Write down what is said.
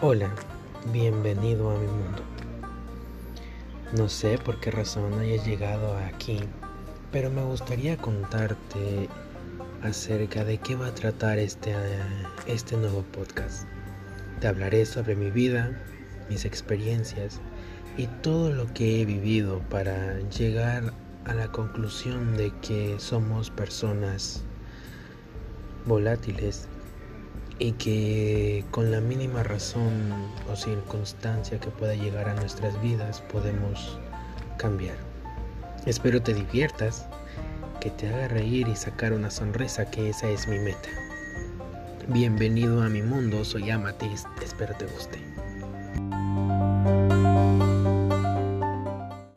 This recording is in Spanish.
Hola, bienvenido a mi mundo. No sé por qué razón hayas llegado aquí, pero me gustaría contarte acerca de qué va a tratar este, este nuevo podcast. Te hablaré sobre mi vida, mis experiencias y todo lo que he vivido para llegar a la conclusión de que somos personas volátiles y que con la mínima razón o circunstancia que pueda llegar a nuestras vidas podemos cambiar. Espero te diviertas, que te haga reír y sacar una sonrisa, que esa es mi meta. Bienvenido a mi mundo, soy Amatist, espero te guste.